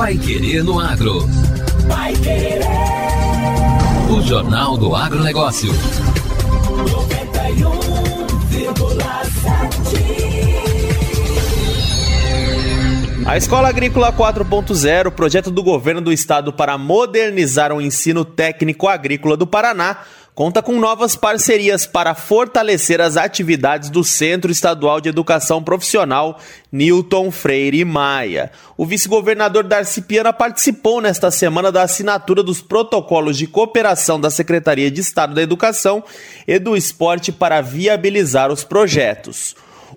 Pai Querer no Agro. Pai Querer. O Jornal do Agronegócio. 91,7. A Escola Agrícola 4.0, projeto do governo do estado para modernizar o ensino técnico agrícola do Paraná, conta com novas parcerias para fortalecer as atividades do Centro Estadual de Educação Profissional Newton Freire Maia. O vice-governador Darcy Piana participou nesta semana da assinatura dos protocolos de cooperação da Secretaria de Estado da Educação e do Esporte para viabilizar os projetos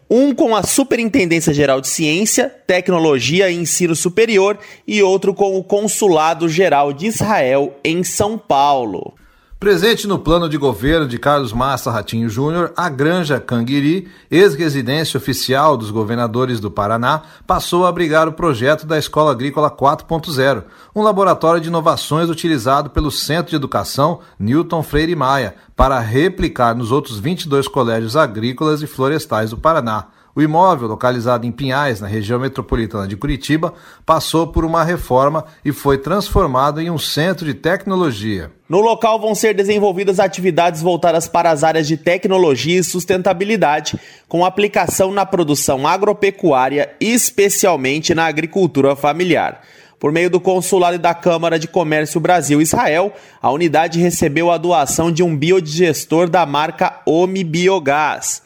um com a Superintendência Geral de Ciência, Tecnologia e Ensino Superior e outro com o Consulado Geral de Israel em São Paulo. Presente no plano de governo de Carlos Massa Ratinho Júnior, a Granja Canguiri, ex-residência oficial dos governadores do Paraná, passou a abrigar o projeto da Escola Agrícola 4.0, um laboratório de inovações utilizado pelo Centro de Educação Newton Freire Maia para replicar nos outros 22 colégios agrícolas e florestais do Paraná. O imóvel, localizado em Pinhais, na região metropolitana de Curitiba, passou por uma reforma e foi transformado em um centro de tecnologia. No local vão ser desenvolvidas atividades voltadas para as áreas de tecnologia e sustentabilidade, com aplicação na produção agropecuária, especialmente na agricultura familiar. Por meio do Consulado e da Câmara de Comércio Brasil-Israel, a unidade recebeu a doação de um biodigestor da marca Omi Biogás.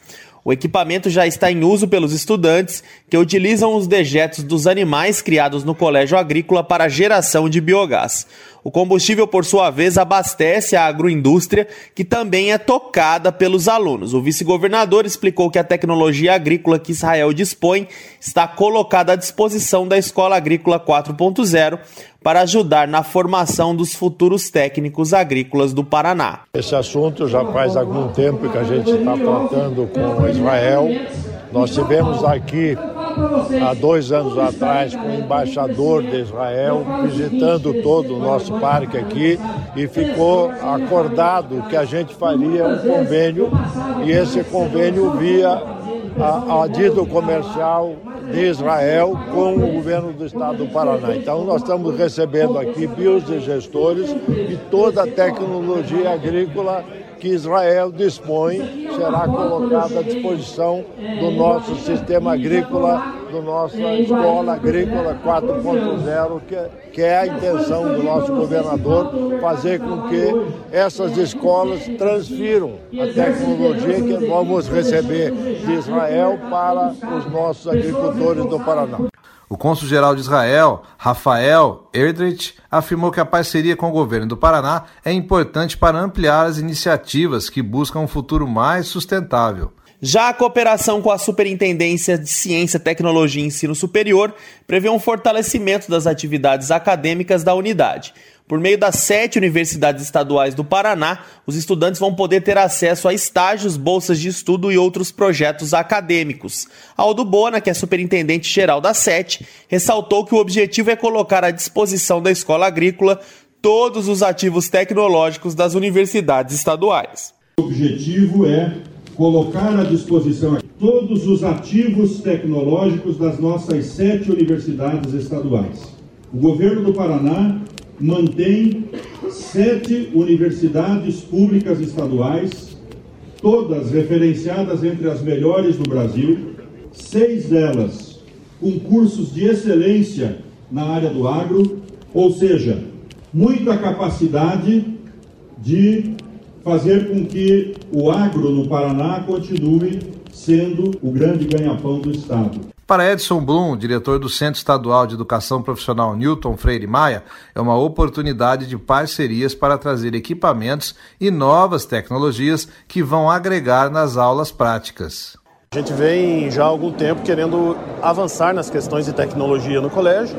O equipamento já está em uso pelos estudantes que utilizam os dejetos dos animais criados no colégio agrícola para geração de biogás. O combustível, por sua vez, abastece a agroindústria, que também é tocada pelos alunos. O vice-governador explicou que a tecnologia agrícola que Israel dispõe está colocada à disposição da Escola Agrícola 4.0 para ajudar na formação dos futuros técnicos agrícolas do Paraná. Esse assunto já faz algum tempo que a gente está tratando com Israel. Nós tivemos aqui há dois anos atrás com o embaixador de Israel visitando todo o nosso parque aqui e ficou acordado que a gente faria um convênio e esse convênio via a, a dito comercial de Israel com o governo do estado do Paraná. Então nós estamos recebendo aqui biodigestores e toda a tecnologia agrícola que Israel dispõe será colocada à disposição do nosso sistema agrícola, do nossa escola agrícola 4.0, que, que é a intenção do nosso governador fazer com que essas escolas transfiram a tecnologia que vamos receber de Israel para os nossos agricultores do Paraná. O cônsul-geral de Israel, Rafael Erdrich, afirmou que a parceria com o governo do Paraná é importante para ampliar as iniciativas que buscam um futuro mais sustentável. Já a cooperação com a Superintendência de Ciência, Tecnologia e Ensino Superior prevê um fortalecimento das atividades acadêmicas da unidade. Por meio das sete universidades estaduais do Paraná, os estudantes vão poder ter acesso a estágios, bolsas de estudo e outros projetos acadêmicos. Aldo Bona, que é superintendente geral da sete, ressaltou que o objetivo é colocar à disposição da escola agrícola todos os ativos tecnológicos das universidades estaduais. O objetivo é colocar à disposição todos os ativos tecnológicos das nossas sete universidades estaduais. O governo do Paraná mantém sete universidades públicas estaduais, todas referenciadas entre as melhores do Brasil, seis delas com cursos de excelência na área do agro, ou seja, muita capacidade de fazer com que o agro no Paraná continue sendo o grande ganha-pão do Estado. Para Edson Blum, diretor do Centro Estadual de Educação Profissional Newton Freire Maia, é uma oportunidade de parcerias para trazer equipamentos e novas tecnologias que vão agregar nas aulas práticas. A gente vem já há algum tempo querendo avançar nas questões de tecnologia no colégio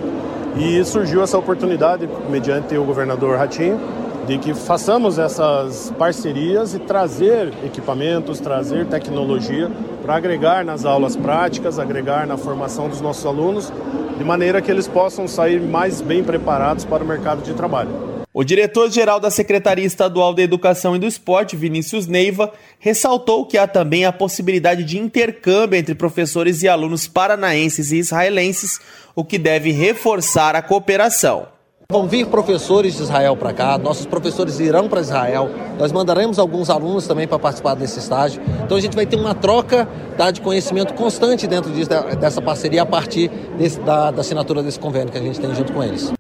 e surgiu essa oportunidade, mediante o governador Ratinho, de que façamos essas parcerias e trazer equipamentos, trazer tecnologia para agregar nas aulas práticas, agregar na formação dos nossos alunos, de maneira que eles possam sair mais bem preparados para o mercado de trabalho. O diretor-geral da Secretaria Estadual da Educação e do Esporte, Vinícius Neiva, ressaltou que há também a possibilidade de intercâmbio entre professores e alunos paranaenses e israelenses, o que deve reforçar a cooperação. Vão vir professores de Israel para cá, nossos professores irão para Israel, nós mandaremos alguns alunos também para participar desse estágio. Então a gente vai ter uma troca tá, de conhecimento constante dentro disso, dessa parceria a partir desse, da, da assinatura desse convênio que a gente tem junto com eles.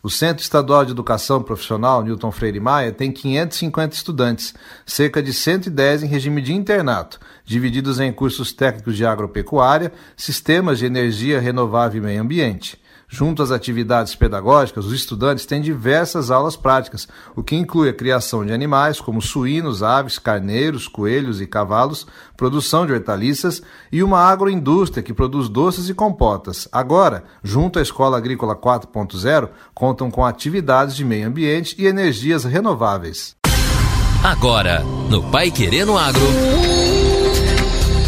O Centro Estadual de Educação Profissional Newton Freire Maia tem 550 estudantes, cerca de 110 em regime de internato, divididos em cursos técnicos de agropecuária, sistemas de energia renovável e meio ambiente. Junto às atividades pedagógicas, os estudantes têm diversas aulas práticas, o que inclui a criação de animais como suínos, aves, carneiros, coelhos e cavalos, produção de hortaliças e uma agroindústria que produz doces e compotas. Agora, junto à Escola Agrícola 4.0, contam com atividades de meio ambiente e energias renováveis. Agora, no Pai Querendo Agro.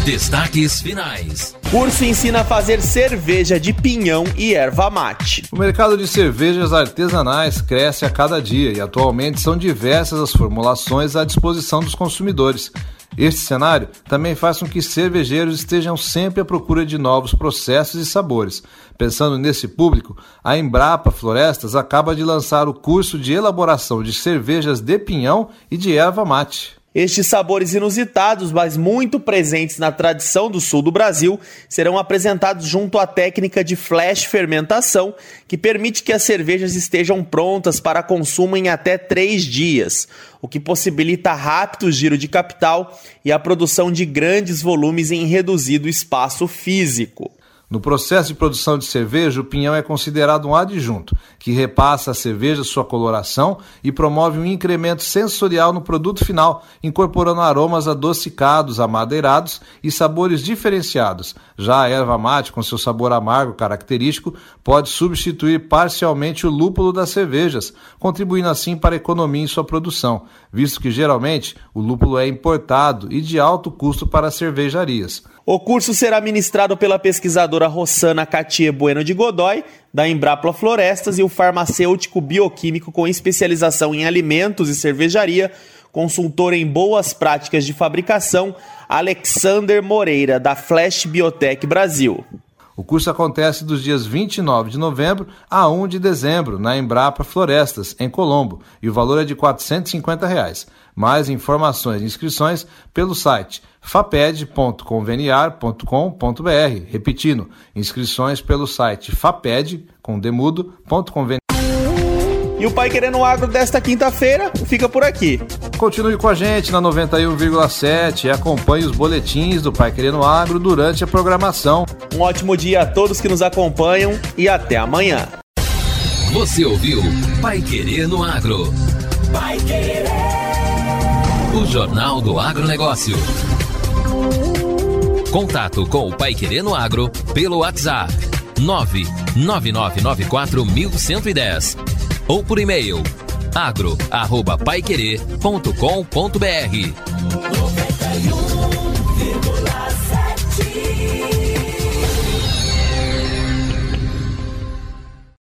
Destaques finais. Curso ensina a fazer cerveja de pinhão e erva mate. O mercado de cervejas artesanais cresce a cada dia e atualmente são diversas as formulações à disposição dos consumidores. Este cenário também faz com que cervejeiros estejam sempre à procura de novos processos e sabores. Pensando nesse público, a Embrapa Florestas acaba de lançar o curso de elaboração de cervejas de pinhão e de erva mate. Estes sabores inusitados, mas muito presentes na tradição do sul do Brasil, serão apresentados junto à técnica de flash fermentação, que permite que as cervejas estejam prontas para consumo em até três dias, o que possibilita rápido giro de capital e a produção de grandes volumes em reduzido espaço físico. No processo de produção de cerveja, o pinhão é considerado um adjunto, que repassa à cerveja sua coloração e promove um incremento sensorial no produto final, incorporando aromas adocicados, amadeirados e sabores diferenciados. Já a erva mate, com seu sabor amargo característico, pode substituir parcialmente o lúpulo das cervejas, contribuindo assim para a economia em sua produção, visto que geralmente o lúpulo é importado e de alto custo para as cervejarias. O curso será ministrado pela pesquisadora Rossana Catie Bueno de Godoy, da Embrapla Florestas, e o farmacêutico bioquímico com especialização em alimentos e cervejaria, consultor em boas práticas de fabricação, Alexander Moreira, da Flash Biotech Brasil. O curso acontece dos dias 29 de novembro a 1 de dezembro, na Embrapa Florestas, em Colombo, e o valor é de 450 reais. Mais informações e inscrições pelo site faped.conveniar.com.br. Repetindo, inscrições pelo site faped.condemudo.conveniar. E o Pai Querendo Agro desta quinta-feira fica por aqui. Continue com a gente na 91,7 e acompanhe os boletins do Pai Querendo Agro durante a programação. Um ótimo dia a todos que nos acompanham e até amanhã. Você ouviu Pai Querendo Agro. Pai Querer. O Jornal do Agronegócio. Contato com o Pai Querendo Agro pelo WhatsApp 999941110 ou por e-mail agro@paiquerer.com.br